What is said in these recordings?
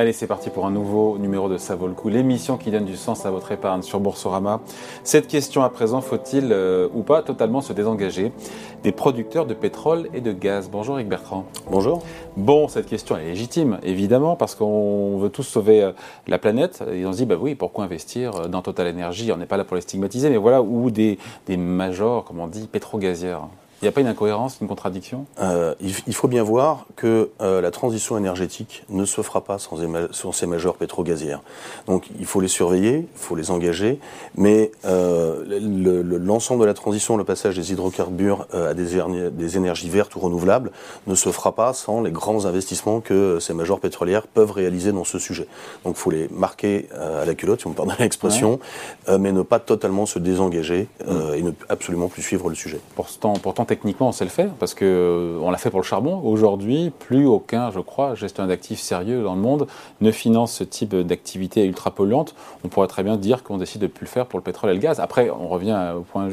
Allez, c'est parti pour un nouveau numéro de Ça vaut le coup, l'émission qui donne du sens à votre épargne sur Boursorama. Cette question à présent, faut-il euh, ou pas totalement se désengager des producteurs de pétrole et de gaz? Bonjour Eric Bertrand. Bonjour. Bon, cette question est légitime, évidemment, parce qu'on veut tous sauver euh, la planète. Et on se dit, bah oui, pourquoi investir euh, dans Total Energy? On n'est pas là pour les stigmatiser, mais voilà, ou des, des majors, comme on dit, pétro-gazières. Il n'y a pas une incohérence, une contradiction? Euh, il, faut bien voir que euh, la transition énergétique ne se fera pas sans, sans ces majors pétro-gazières. Donc il faut les surveiller, il faut les engager, mais euh, l'ensemble de la transition, le passage des hydrocarbures à des, des, énergies vertes ou renouvelables, ne se fera pas sans les grands investissements que ces majors pétrolières peuvent réaliser dans ce sujet. Donc il faut les marquer à la culotte, si on me pardonne l'expression, mais ne pas totalement se désengager mm. et ne absolument plus suivre le sujet. Pourtant, pourtant techniquement, on sait le faire parce que euh, on l'a fait pour le charbon. Aujourd'hui, plus aucun, je crois, gestionnaire d'actifs sérieux dans le monde ne finance ce type d'activité ultra polluante. On pourrait très bien dire qu'on décide de plus le faire pour le pétrole et le gaz. Après, on revient au point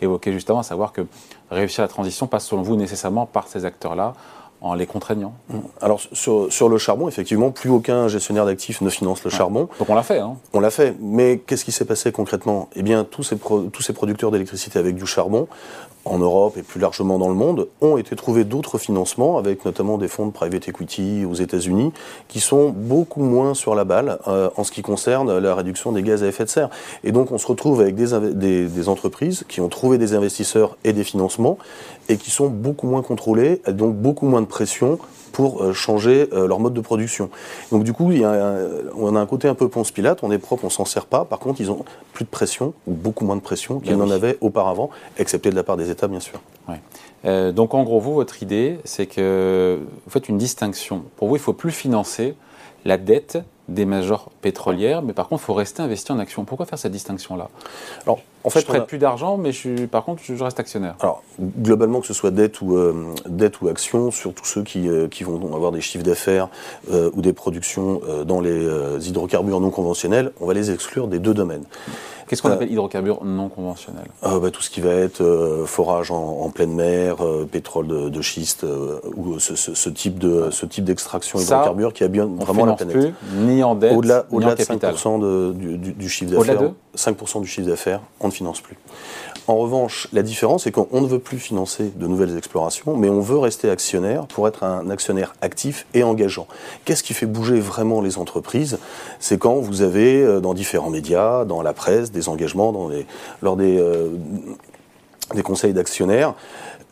évoqué juste avant, à savoir que réussir la transition passe selon vous nécessairement par ces acteurs-là en les contraignant Alors sur, le charbon, effectivement, plus aucun gestionnaire d'actifs ne finance le charbon. Donc on l'a fait. Hein. On l'a fait, mais qu'est-ce qui s'est passé concrètement? Eh bien, tous ces, tous ces producteurs d'électricité avec du charbon, en Europe et plus largement dans le monde, ont été trouvés d'autres financements, avec notamment des fonds de private equity aux États-Unis, qui sont beaucoup moins sur la balle euh, en ce qui concerne la réduction des gaz à effet de serre. Et donc on se retrouve avec des, entreprises qui ont trouvé des investisseurs et des financements, et qui sont beaucoup moins contrôlés, donc beaucoup moins de pression pour euh, changer euh, leur mode de production. Donc du coup, il y a on a un côté un peu ponce pilate, on est propre, on s'en sert pas. Par contre, ils ont plus de pression, ou beaucoup moins de pression qu'ils n'en avaient auparavant, excepté de la part des États, bien sûr. Euh, donc en gros, vous, votre idée, c'est que vous faites une distinction. Pour vous, il ne faut plus financer la dette des majors pétrolières, mais par contre, il faut rester investi en actions. Pourquoi faire cette distinction-là? Alors, en fait, je prête plus d'argent, mais je par contre, je reste actionnaire. Alors, globalement, que ce soit dette ou, euh, dette ou action, surtout ceux qui, euh, qui vont avoir des chiffres d'affaires euh, ou des productions dans les hydrocarbures non conventionnels, on va les exclure des deux domaines. Qu'est-ce qu'on appelle hydrocarbures non conventionnels? bah, Tout ce qui va être forage en, pleine mer, pétrole de, schiste, ou ce, type de ce type d'extraction hydrocarbure qui a bien vraiment la planète. Plus, ni en dette, au-delà, ni en de 5% du, du, chiffre d'affaires. 5% du chiffre d'affaires, on ne finance plus. En revanche, la différence, c'est qu'on ne veut plus financer de nouvelles explorations, mais on veut rester actionnaire pour être un actionnaire actif et engageant. Qu'est-ce qui fait bouger vraiment les entreprises? C'est quand vous avez, euh, dans différents médias, dans la presse, des engagements, lors des, euh, des conseils d'actionnaires,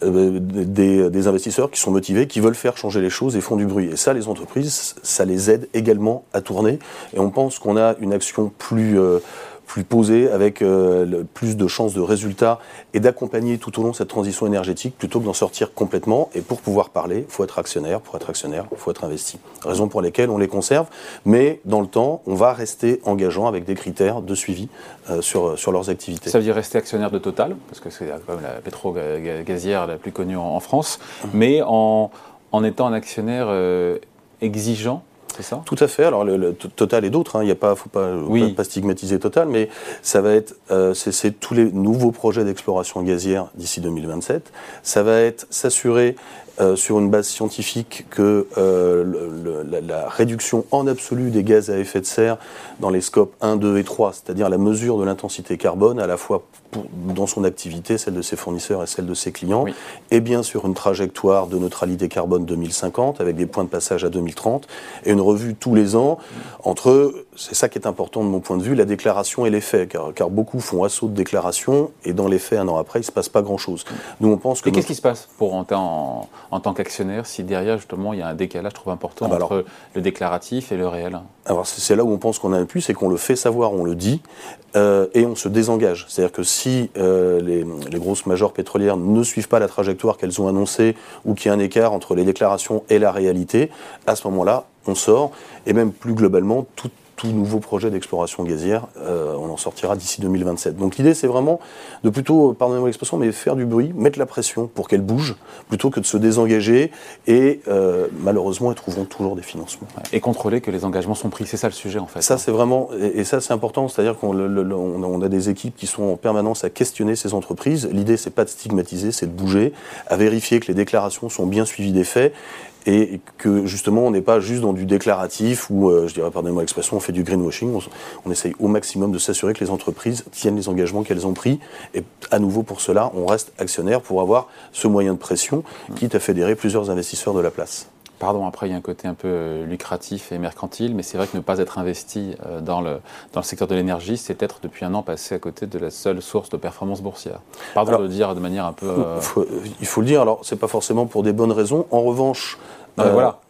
euh, des, investisseurs qui sont motivés, qui veulent faire changer les choses et font du bruit. Et ça, les entreprises, ça les aide également à tourner. Et on pense qu'on a une action plus plus posé, avec euh, plus de chances de résultats et d'accompagner tout au long cette transition énergétique plutôt que d'en sortir complètement. Et pour pouvoir parler, il faut être actionnaire. Pour être actionnaire, il faut être investi. Raison pour lesquelles on les conserve, mais dans le temps, on va rester engageant avec des critères de suivi euh, sur, sur leurs activités. Ça veut dire rester actionnaire de Total, parce que c'est quand même la pétro-gazière la plus connue en, France, mmh. mais en, en étant un actionnaire euh, exigeant tout à fait. Alors, le, Total et d'autres, hein. il ne faut pas, pas, stigmatiser Total, mais ça va être, euh, c'est tous les nouveaux projets d'exploration gazière d'ici 2027. Ça va être s'assurer euh, sur une base scientifique que euh, la, réduction en absolu des gaz à effet de serre dans les scopes 1, 2 et 3, c'est-à-dire la mesure de l'intensité carbone à la fois dans son activité, celle de ses fournisseurs et celle de ses clients, et bien sûr une trajectoire de neutralité carbone 2050 avec des points de passage à 2030 et une revue tous les ans entre, c'est ça qui est important de mon point de vue, la déclaration et les faits, car, car beaucoup font assaut de déclaration et dans les faits, un an après, il ne se passe pas grand-chose. Nous, on pense que... Et qu'est-ce qui se passe pour en, en, en tant qu'actionnaire si derrière, justement, il y a un décalage, je trouve, important ah bah entre le déclaratif et le réel? Alors c'est là où on pense qu'on a un puits, c'est qu'on le fait savoir, on le dit, euh, et on se désengage. C'est-à-dire que si euh, les, les, grosses majors pétrolières ne suivent pas la trajectoire qu'elles ont annoncée ou qu'il y a un écart entre les déclarations et la réalité, à ce moment-là, on sort. Et même plus globalement, toute tout nouveau projet d'exploration gazière, euh, on en sortira d'ici 2027. Donc l'idée, c'est vraiment de plutôt, pardonnez-moi l'expression, mais faire du bruit, mettre la pression pour qu'elle bouge, plutôt que de se désengager. Et euh, malheureusement, elles trouveront toujours des financements. Et contrôler que les engagements sont pris, c'est ça le sujet en fait. Ça, c'est vraiment, et, ça, c'est important, c'est-à-dire qu'on on a des équipes qui sont en permanence à questionner ces entreprises. L'idée, c'est pas de stigmatiser, c'est de bouger, à vérifier que les déclarations sont bien suivies des faits et que justement on n'est pas juste dans du déclaratif ou, je dirais, pardonnez-moi l'expression, on fait du greenwashing. On, on essaye au maximum de s'assurer que les entreprises tiennent les engagements qu'elles ont pris. Et à nouveau, pour cela, on reste actionnaire pour avoir ce moyen de pression, quitte à fédérer plusieurs investisseurs de la place. Pardon, après, il y a un côté un peu euh, lucratif et mercantile, mais c'est vrai que ne pas être investi euh, dans le, dans le secteur de l'énergie, c'est être depuis un an passé à côté de la seule source de performance boursière. Pardon de le dire de manière un peu. Euh, il faut le dire, alors, c'est pas forcément pour des bonnes raisons. En revanche. voilà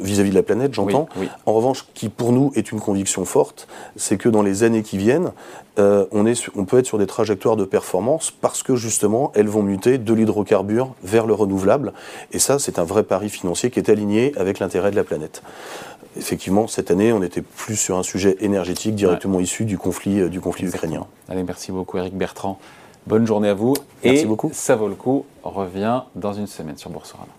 vis-à-vis de la planète, j'entends. En revanche, qui pour nous est une conviction forte, c'est que dans les années qui viennent, euh, on, est, on peut être sur des trajectoires de performance parce que justement, elles vont muter de l'hydrocarbure vers le renouvelable. Et ça, c'est un vrai pari financier qui est aligné avec l'intérêt de la planète. Effectivement, cette année, on était plus sur un sujet énergétique directement issu du conflit, euh, du conflit ukrainien. Allez, merci beaucoup, Eric Bertrand. Bonne journée à vous. Merci beaucoup. Ça vaut le coup. On revient dans une semaine sur Boursorama.